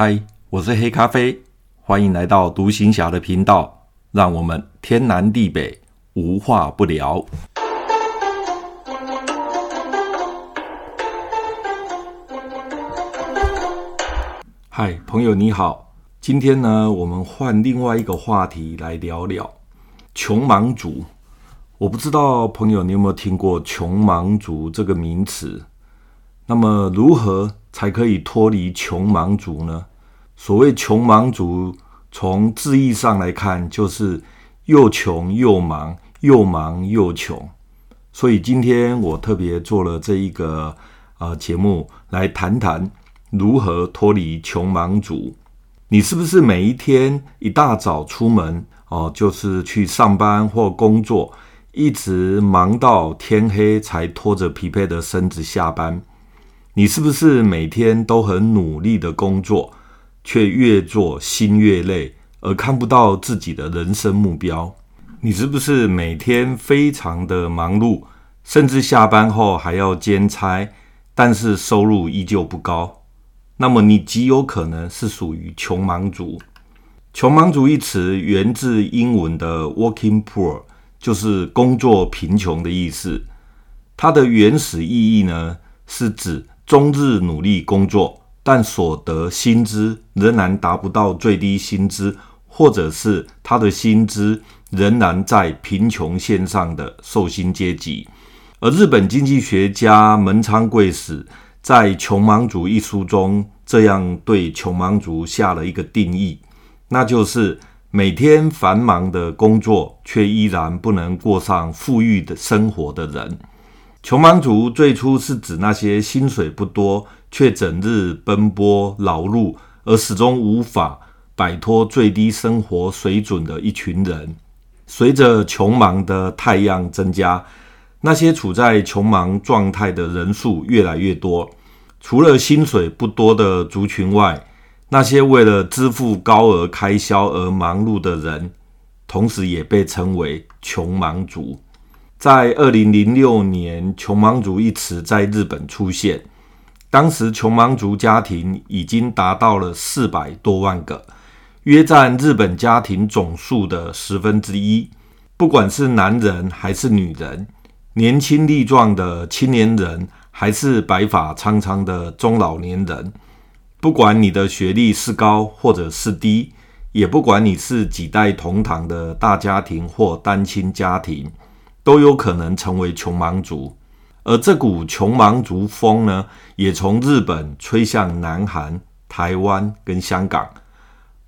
嗨，我是黑咖啡，欢迎来到独行侠的频道，让我们天南地北无话不聊。嗨，朋友你好，今天呢，我们换另外一个话题来聊聊穷忙族。我不知道朋友你有没有听过“穷忙族”这个名词？那么如何才可以脱离穷忙族呢？所谓穷忙族，从字义上来看，就是又穷又忙，又忙又穷。所以今天我特别做了这一个呃节目，来谈谈如何脱离穷忙族。你是不是每一天一大早出门哦、就是去上班或工作，一直忙到天黑才拖着疲惫的身子下班？你是不是每天都很努力的工作，却越做心越累，而看不到自己的人生目标？你是不是每天非常的忙碌，甚至下班后还要兼差，但是收入依旧不高？那么你极有可能是属于穷忙族。穷忙族一词源自英文的 “working poor”，就是工作贫穷的意思。它的原始意义呢，是指终日努力工作，但所得薪资仍然达不到最低薪资，或者是他的薪资仍然在贫穷线上的受薪阶级。而日本经济学家门仓贵史在《穷忙族》一书中，这样对穷忙族下了一个定义，那就是每天繁忙的工作，却依然不能过上富裕的生活的人。穷忙族最初是指那些薪水不多，却整日奔波劳碌，而始终无法摆脱最低生活水准的一群人。随着穷忙的太阳增加，那些处在穷忙状态的人数越来越多。除了薪水不多的族群外，那些为了支付高额开销而忙碌的人，同时也被称为穷忙族。在二零零六年，“穷忙族”一词在日本出现。当时，穷忙族家庭已经达到了四百多万个，约占日本家庭总数的十分之一。不管是男人还是女人，年轻力壮的青年人，还是白发苍苍的中老年人，不管你的学历是高或者是低，也不管你是几代同堂的大家庭或单亲家庭。都有可能成为穷忙族，而这股穷忙族风呢，也从日本吹向南韩、台湾跟香港。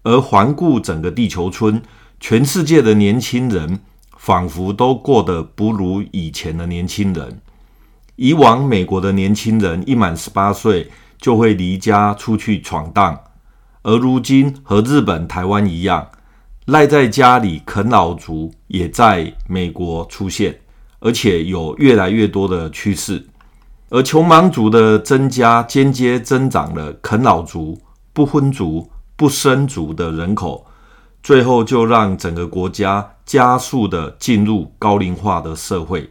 而环顾整个地球村，全世界的年轻人仿佛都过得不如以前的年轻人。以往美国的年轻人一满十八岁就会离家出去闯荡，而如今和日本、台湾一样。赖在家里啃老族也在美国出现，而且有越来越多的趋势。而穷忙族的增加，间接增长了啃老族、不婚族、不生族的人口，最后就让整个国家加速的进入高龄化的社会。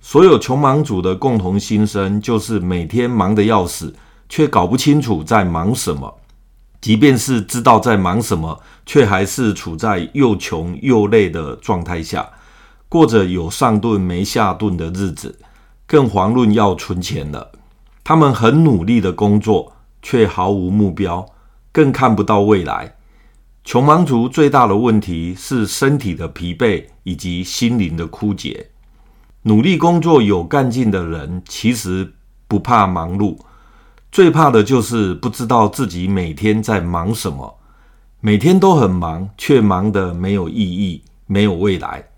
所有穷忙族的共同心声，就是每天忙得要死，却搞不清楚在忙什么。即便是知道在忙什么，却还是处在又穷又累的状态下，过着有上顿没下顿的日子，更遑论要存钱了。他们很努力的工作，却毫无目标，更看不到未来。穷忙族最大的问题是身体的疲惫以及心灵的枯竭。努力工作有干劲的人，其实不怕忙碌。最怕的就是不知道自己每天在忙什么，每天都很忙，却忙得没有意义、没有未来。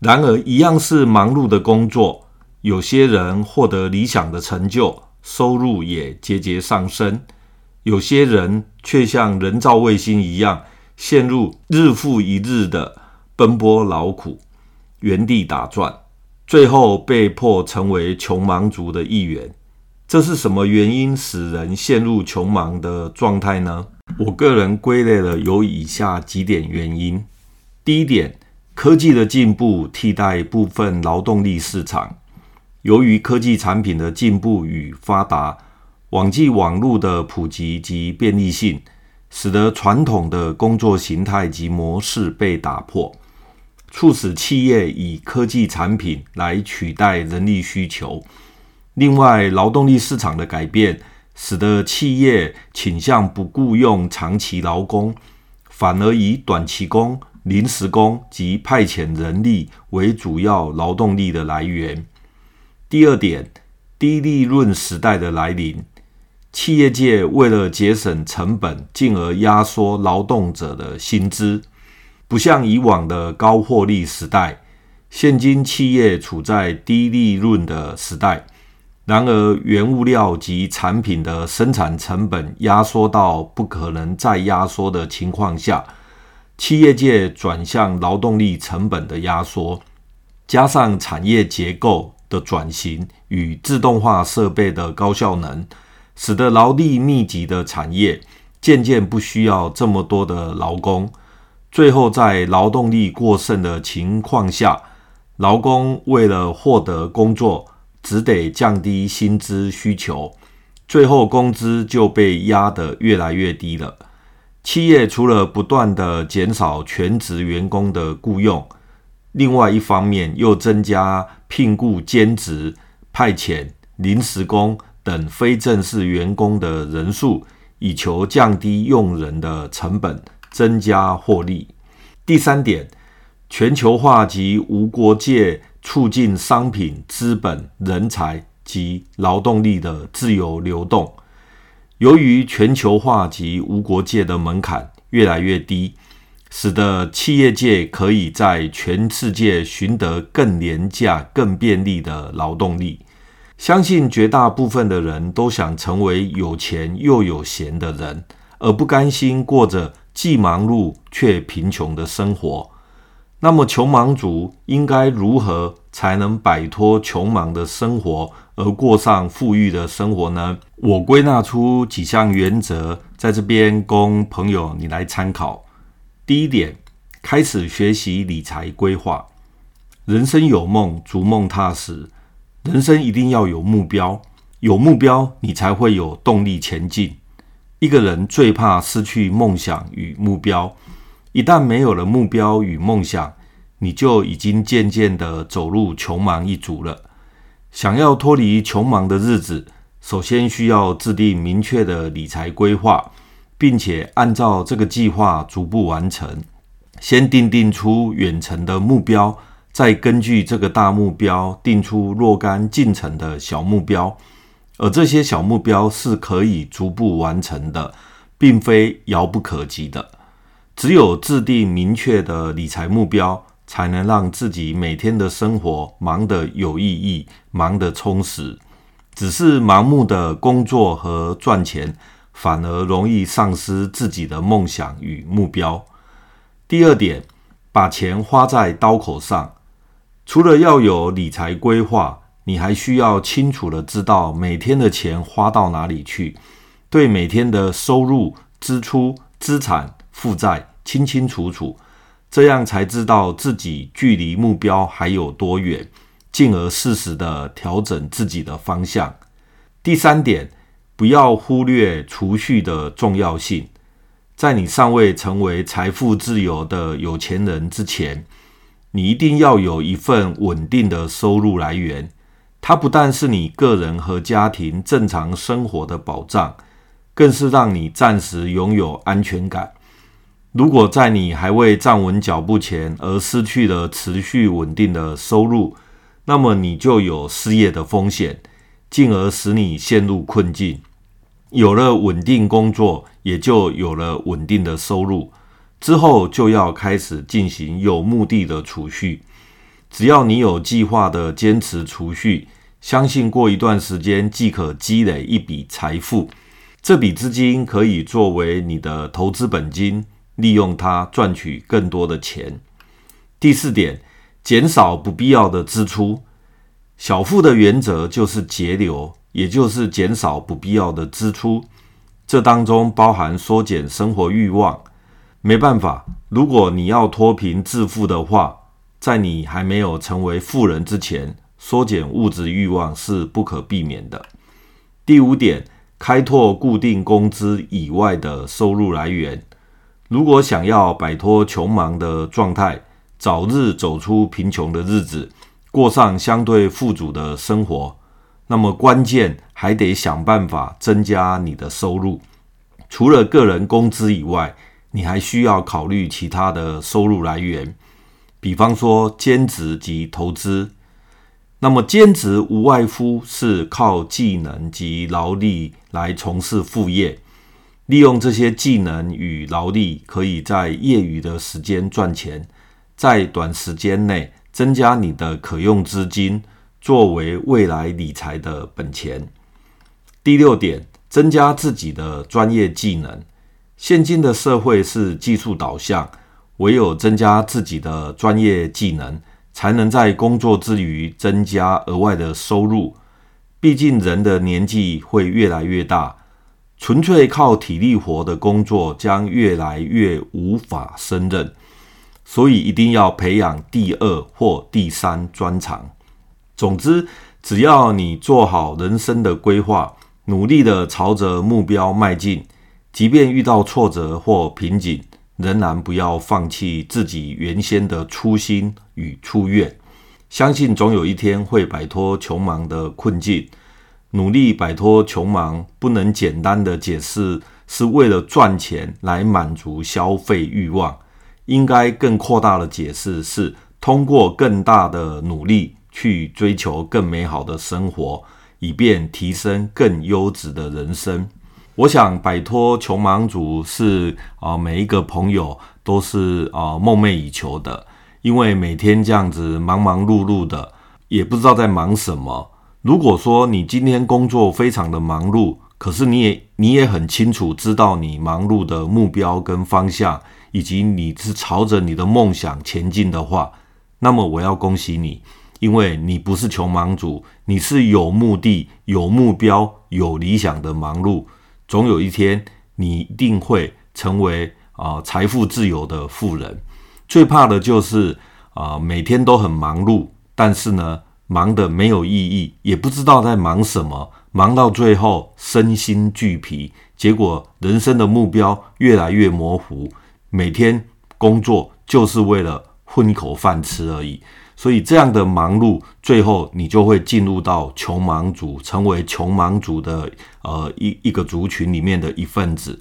然而，一样是忙碌的工作，有些人获得理想的成就，收入也节节上升；有些人却像人造卫星一样，陷入日复一日的奔波劳苦，原地打转，最后被迫成为穷忙族的一员。这是什么原因使人陷入穷忙的状态呢？我个人归类了有以下几点原因。第一点，科技的进步替代部分劳动力市场。由于科技产品的进步与发达，网际网络的普及及便利性，使得传统的工作形态及模式被打破，促使企业以科技产品来取代人力需求。另外，劳动力市场的改变，使得企业倾向不雇用长期劳工，反而以短期工、临时工及派遣人力为主要劳动力的来源。第二点，低利润时代的来临。企业界为了节省成本，进而压缩劳动者的薪资，不像以往的高获利时代。现今企业处在低利润的时代，然而原物料及产品的生产成本压缩到不可能再压缩的情况下，企业界转向劳动力成本的压缩，加上产业结构的转型与自动化设备的高效能。使得劳力密集的产业渐渐不需要这么多的劳工，最后在劳动力过剩的情况下，劳工为了获得工作，只得降低薪资需求，最后工资就被压得越来越低了。企业除了不断地减少全职员工的雇用，另外一方面又增加聘雇兼职、派遣、临时工。等非正式员工的人数，以求降低用人的成本，增加获利。第三点，全球化及无国界促进商品、资本、人才及劳动力的自由流动。由于全球化及无国界的门槛越来越低，使得企业界可以在全世界寻得更廉价、更便利的劳动力。相信绝大部分的人都想成为有钱又有闲的人，而不甘心过着既忙碌却贫穷的生活。那么，穷忙族应该如何才能摆脱穷忙的生活，而过上富裕的生活呢？我归纳出几项原则，在这边供朋友你来参考。第一点，开始学习理财规划。人生有梦，逐梦踏实。人生一定要有目标，有目标你才会有动力前进。一个人最怕失去梦想与目标，一旦没有了目标与梦想，你就已经渐渐地走入穷忙一族了。想要脱离穷忙的日子，首先需要制定明确的理财规划，并且按照这个计划逐步完成。先定定出远程的目标。再根据这个大目标定出若干进程的小目标，而这些小目标是可以逐步完成的，并非遥不可及的。只有制定明确的理财目标，才能让自己每天的生活忙得有意义，忙得充实。只是盲目的工作和赚钱，反而容易丧失自己的梦想与目标。第二点，把钱花在刀口上。除了要有理财规划，你还需要清楚地知道每天的钱花到哪里去，对每天的收入、支出、资产、负债清清楚楚，这样才知道自己距离目标还有多远，进而适时的调整自己的方向。第三点，不要忽略储蓄的重要性，在你尚未成为财富自由的有钱人之前。你一定要有一份稳定的收入来源，它不但是你个人和家庭正常生活的保障，更是让你暂时拥有安全感。如果在你还未站稳脚步前而失去了持续稳定的收入，那么你就有失业的风险，进而使你陷入困境。有了稳定工作，也就有了稳定的收入。之后就要开始进行有目的的储蓄。只要你有计划的坚持储蓄，相信过一段时间即可积累一笔财富。这笔资金可以作为你的投资本金，利用它赚取更多的钱。第四点，减少不必要的支出。小富的原则就是节流，也就是减少不必要的支出。这当中包含缩减生活欲望。没办法，如果你要脱贫致富的话，在你还没有成为富人之前，缩减物质欲望是不可避免的。第五点，开拓固定工资以外的收入来源。如果想要摆脱穷忙的状态，早日走出贫穷的日子，过上相对富足的生活，那么关键还得想办法增加你的收入。除了个人工资以外，你还需要考虑其他的收入来源，比方说兼职及投资。那么兼职无外乎是靠技能及劳力来从事副业，利用这些技能与劳力，可以在业余的时间赚钱，在短时间内增加你的可用资金，作为未来理财的本钱。第六点，增加自己的专业技能。现今的社会是技术导向，唯有增加自己的专业技能。才能在工作之余增加额外的收入。毕竟人的年纪会越来越大，纯粹靠体力活的工作将越来越无法胜任，所以一定要培养第二或第三专长。总之，只要你做好人生的规划，努力地朝着目标迈进，即便遇到挫折或瓶颈，仍然不要放弃自己原先的初心与初愿，相信总有一天会摆脱穷忙的困境。努力摆脱穷忙，不能简单的解释是为了赚钱来满足消费欲望，应该更扩大的解释是通过更大的努力去追求更美好的生活，以便提升更优质的人生。我想摆脱穷忙族是啊，每一个朋友都是啊梦寐以求的，因为每天这样子忙忙碌碌的，也不知道在忙什么。如果说你今天工作非常的忙碌，可是你也你也很清楚知道你忙碌的目标跟方向，以及你是朝着你的梦想前进的话，那么我要恭喜你，因为你不是穷忙族，你是有目的、有目标、有理想的忙碌。总有一天，你一定会成为啊财富自由的富人。最怕的就是啊每天都很忙碌，但是呢忙得没有意义，也不知道在忙什么，忙到最后身心俱疲，结果人生的目标越来越模糊。每天工作就是为了混口饭吃而已。所以这样的忙碌，最后你就会进入到穷忙族，成为穷忙族的呃一一个族群里面的一份子。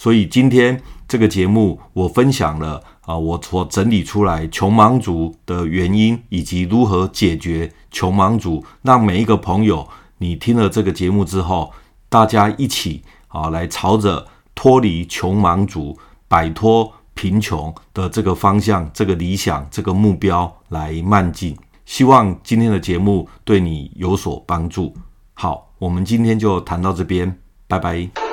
所以今天这个节目，我分享了啊、呃，我所整理出来穷忙族的原因，以及如何解决穷忙族，让每一个朋友，你听了这个节目之后，大家一起啊来朝着脱离穷忙族，摆脱。贫穷的这个方向、这个理想、这个目标来迈进。希望今天的节目对你有所帮助。好，我们今天就谈到这边，拜拜。